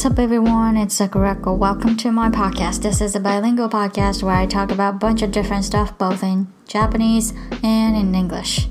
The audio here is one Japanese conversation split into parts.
What's up, everyone? It's Sakurako. Welcome to my podcast. This is a bilingual podcast where I talk about a bunch of different stuff, both in Japanese and in English.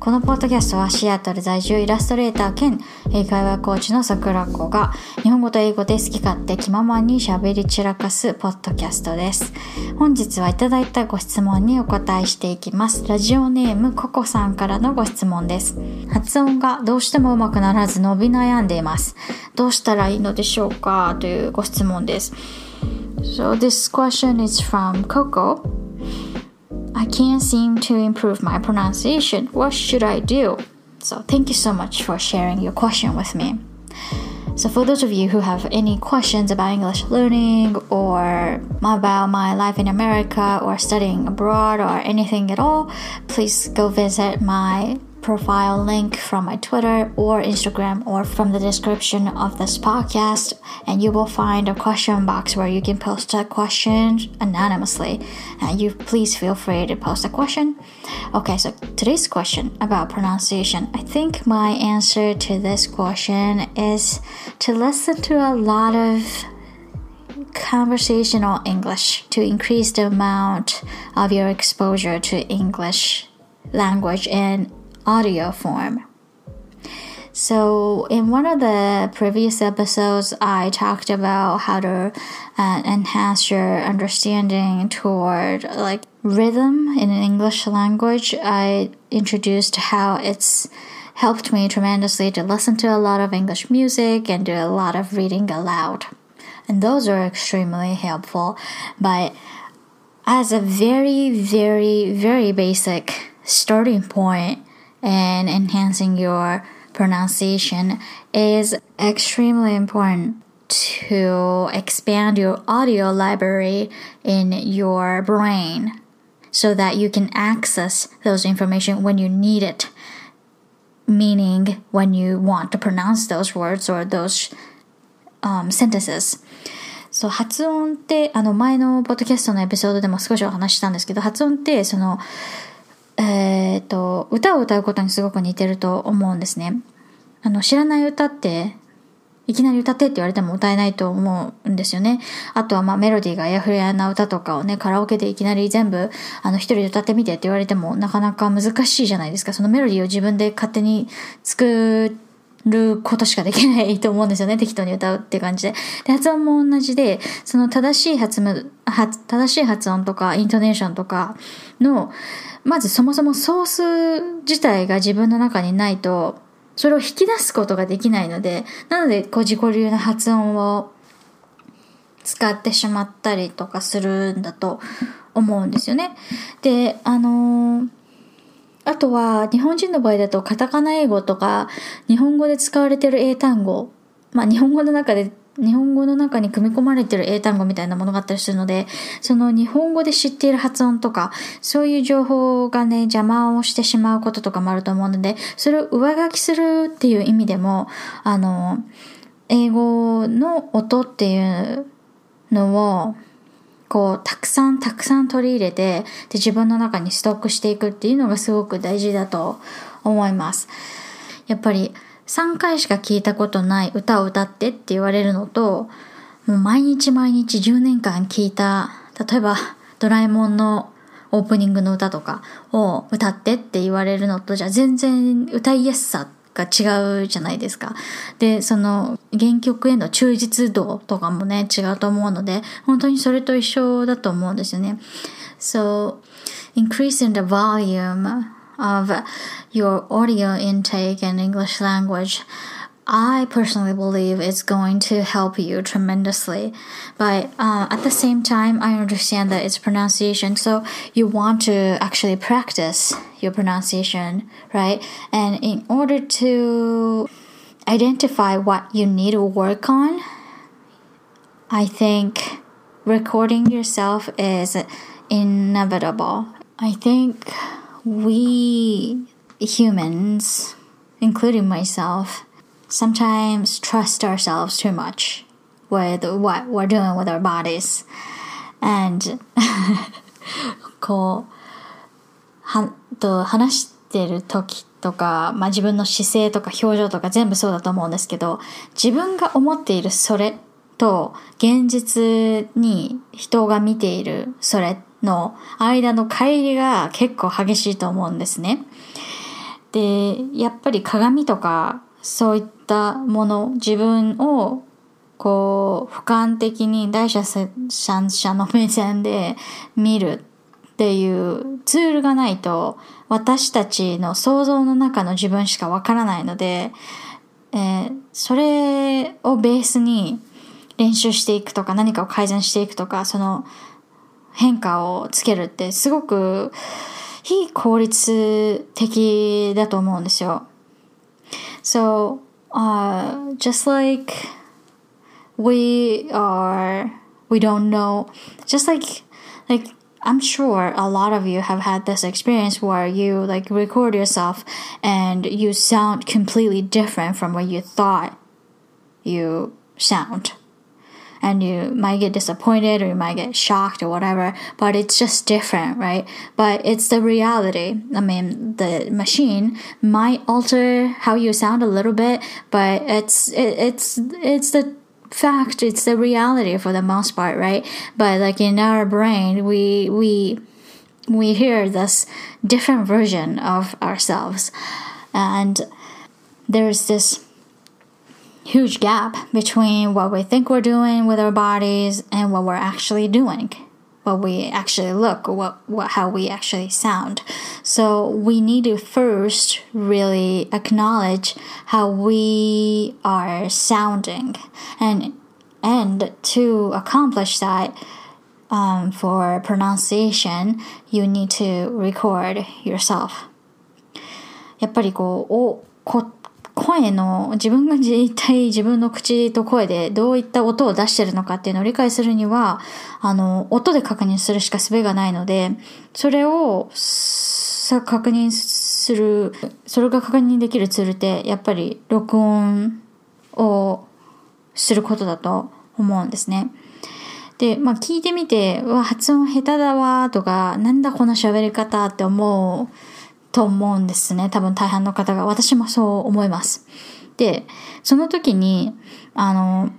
このポッドキャストはシアトル在住イラストレーター兼英会話コーチの桜子が日本語と英語で好き勝手気ままに喋り散らかすポッドキャストです。本日はいただいたご質問にお答えしていきます。ラジオネームココさんからのご質問です。発音がどうしてもうまくならず伸び悩んでいます。どうしたらいいのでしょうか？というご質問です。So this question is from Coco. I can't seem to improve my pronunciation. What should I do? So, thank you so much for sharing your question with me. So, for those of you who have any questions about English learning or about my life in America or studying abroad or anything at all, please go visit my profile link from my Twitter or Instagram or from the description of this podcast, and you will find a question box where you can post a question anonymously. And you please feel free to post a question. Okay, so today's question about pronunciation. I think my answer to this question is to listen to a lot of conversational English to increase the amount of your exposure to English language and audio form. So, in one of the previous episodes, I talked about how to uh, enhance your understanding toward like rhythm in English language. I introduced how it's helped me tremendously to listen to a lot of English music and do a lot of reading aloud. And those are extremely helpful. But as a very, very, very basic starting point, and enhancing your pronunciation is extremely important to expand your audio library in your brain so that you can access those information when you need it meaning when you want to pronounce those words or those um, sentences そう発音ってあの前のポッドキャストのエピソードでも少しお話ししたんですけど発音ってその えっ、と、歌を歌うことにすごく似てると思うんですね。あの、知らない歌って、いきなり歌ってって言われても歌えないと思うんですよね。あとはまあメロディーがやふやな歌とかをね、カラオケでいきなり全部、あの一人で歌ってみてって言われてもなかなか難しいじゃないですか。そのメロディーを自分で勝手に作ってることしかできないと思うんですよね。適当に歌うっていう感じで。で、発音も同じで、その正しい発音、正しい発音とか、イントネーションとかの、まずそもそもソース自体が自分の中にないと、それを引き出すことができないので、なので、こう自己流な発音を使ってしまったりとかするんだと思うんですよね。で、あのー、あとは、日本人の場合だと、カタカナ英語とか、日本語で使われてる英単語、まあ、日本語の中で日本語の中に組み込まれてる英単語みたいなものがあったりするので、その日本語で知っている発音とか、そういう情報がね、邪魔をしてしまうこととかもあると思うので、それを上書きするっていう意味でも、あの、英語の音っていうのを、こう、たくさんたくさん取り入れて、で、自分の中にストックしていくっていうのがすごく大事だと思います。やっぱり、3回しか聞いたことない歌を歌ってって言われるのと、もう毎日毎日10年間聞いた、例えばドラえもんのオープニングの歌とかを歌ってって言われるのとじゃ全然歌いやすさってが違うじゃないですか。で、その原曲への忠実度とかもね違うと思うので、本当にそれと一緒だと思うんですよね。So, increasing the volume of your audio intake in English language, I personally believe it's going to help you tremendously. But uh, at the same time, I understand that it's pronunciation, so you want to actually practice your pronunciation, right? And in order to identify what you need to work on, I think recording yourself is inevitable. I think we humans, including myself, sometimes trust ourselves too much with what we're doing with our bodies. And こうはと話してる時とか、まあ、自分の姿勢とか表情とか全部そうだと思うんですけど自分が思っているそれと現実に人が見ているそれの間の乖離が結構激しいと思うんですね。でやっぱり鏡とかそういったったもの自分をこう俯瞰的に第三者の目線で見るっていうツールがないと私たちの想像の中の自分しかわからないので、えー、それをベースに練習していくとか何かを改善していくとかその変化をつけるってすごく非効率的だと思うんですよ。So, uh, just like we are, we don't know, just like, like, I'm sure a lot of you have had this experience where you like record yourself and you sound completely different from what you thought you sound and you might get disappointed or you might get shocked or whatever, but it's just different, right? But it's the reality. I mean, the machine might alter how you sound a little bit, but it's it, it's it's the fact, it's the reality for the most part, right? But like in our brain, we we we hear this different version of ourselves and there's this huge gap between what we think we're doing with our bodies and what we're actually doing what we actually look what, what how we actually sound so we need to first really acknowledge how we are sounding and and to accomplish that um, for pronunciation you need to record yourself やっぱりこうおこ 声の自分が一体自分の口と声でどういった音を出してるのかっていうのを理解するには、あの、音で確認するしか術がないので、それをさ確認する、それが確認できるツールって、やっぱり録音をすることだと思うんですね。で、まあ聞いてみて、わ、発音下手だわとか、なんだこの喋り方って思うと思うんですね。多分大半の方が。私もそう思います。で、その時に、あの、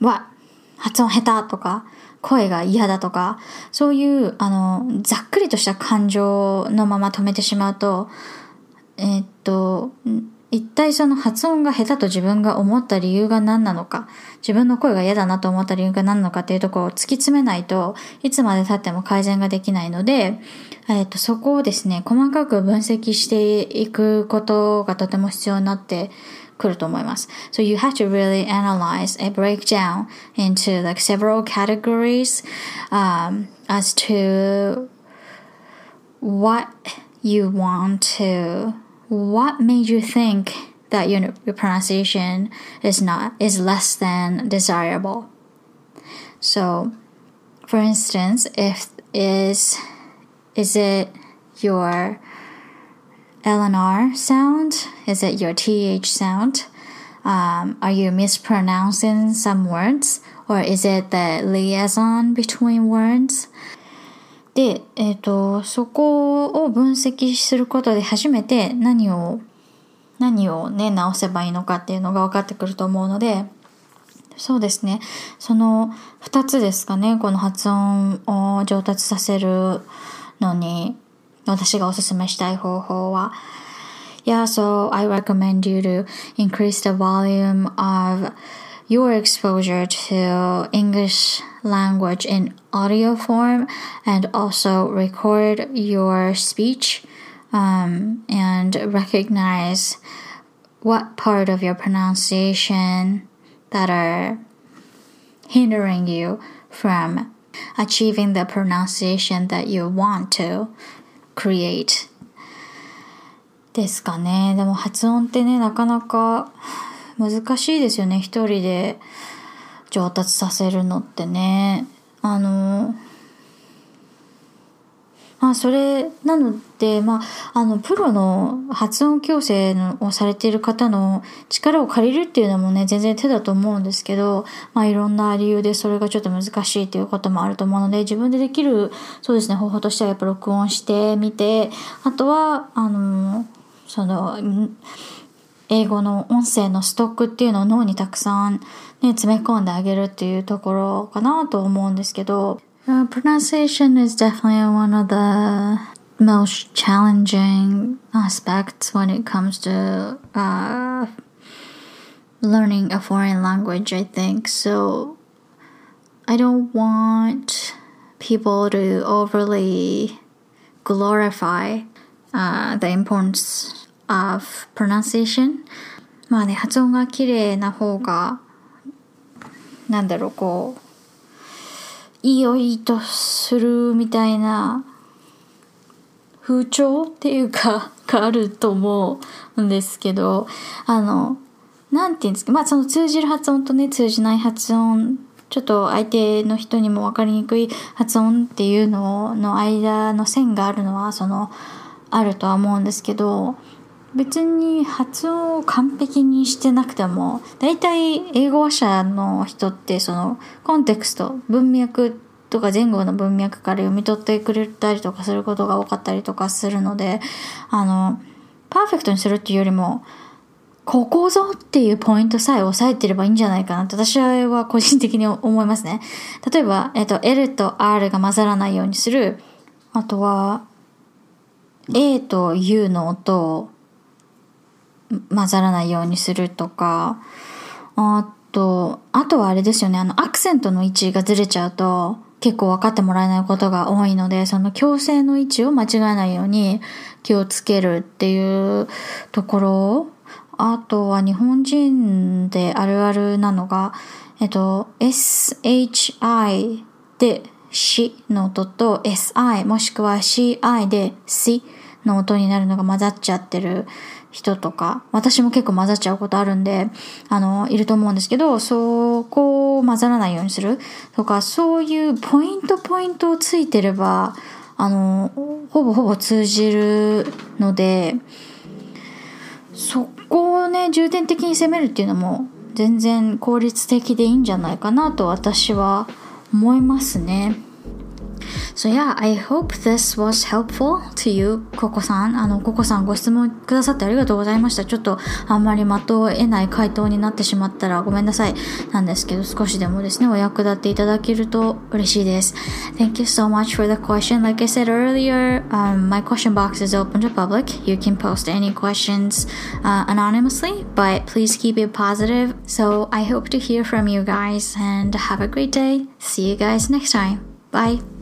わ、発音下手とか、声が嫌だとか、そういう、あの、ざっくりとした感情のまま止めてしまうと、えー、っと、一体その発音が下手と自分が思った理由が何なのか、自分の声が嫌だなと思った理由が何なのかっていうところを突き詰めないといつまで経っても改善ができないので、えっ、と、そこをですね、細かく分析していくことがとても必要になってくると思います。So you have to really analyze a break down into like several categories um, as to what you want to what made you think that your, your pronunciation is not is less than desirable? So for instance if is is it your lnr sound? Is it your th sound? Um, are you mispronouncing some words? Or is it the liaison between words で、えっ、ー、と、そこを分析することで初めて何を、何をね、直せばいいのかっていうのが分かってくると思うので、そうですね。その二つですかね。この発音を上達させるのに、私がおすすめしたい方法は、Yeah, so I recommend you to increase the volume of your exposure to English language in audio form and also record your speech um, and recognize what part of your pronunciation that are hindering you from achieving the pronunciation that you want to create ですかね。でも発音ってね、なかなか 難しいですよね一人で上達させるのってね。あのまあそれなのでまああのプロの発音矯正をされている方の力を借りるっていうのもね全然手だと思うんですけどまあいろんな理由でそれがちょっと難しいっていうこともあると思うので自分でできるそうですね方法としてはやっぱ録音してみてあとはあのその、英語の音声のストックっていうのを脳にたくさん、ね、詰め込んであげるっていうところかなと思うんですけど、uh, pronunciation is definitely one of the most challenging aspects when it comes to uh, learning a foreign language, I think. So I don't want people to overly glorify uh, the importance of pronunciation? まあね、発音が綺麗な方が、なんだろう、こう、いいよいいとするみたいな風潮っていうか、があると思うんですけど、あの、なんていうんですか、まあその通じる発音とね、通じない発音、ちょっと相手の人にも分かりにくい発音っていうのの間の線があるのは、その、あるとは思うんですけど、別に発音を完璧にしてなくても、大体英語話者の人ってそのコンテクスト、文脈とか前後の文脈から読み取ってくれたりとかすることが多かったりとかするので、あの、パーフェクトにするっていうよりも、ここぞっていうポイントさえ押さえてればいいんじゃないかなって私は個人的に思いますね。例えば、えっと、L と R が混ざらないようにする。あとは、A と U の音を混ざらないようにするとか、あと、あとはあれですよね、あの、アクセントの位置がずれちゃうと、結構分かってもらえないことが多いので、その強制の位置を間違えないように気をつけるっていうところ。あとは日本人であるあるなのが、えっと、SHI でしの音と SI もしくは CI でしの音になるのが混ざっちゃってる人とか、私も結構混ざっちゃうことあるんで、あの、いると思うんですけど、そこを混ざらないようにするとか、そういうポイントポイントをついてれば、あの、ほぼほぼ通じるので、そこをね、重点的に攻めるっていうのも、全然効率的でいいんじゃないかなと私は思いますね。So yeah, I hope this was helpful to you, ココさん。あの、ココさんご質問くださってありがとうございました。ちょっとあんまり的を得ない回答になってしまったらごめんなさい。なんですけど、少しでもですね、お役立ていただけると嬉しいです。Thank you so much for the question. Like I said earlier, um, my question box is open to public. You can post any questions uh, anonymously, but please keep it positive. So I hope to hear from you guys and have a great day. See you guys next time. Bye.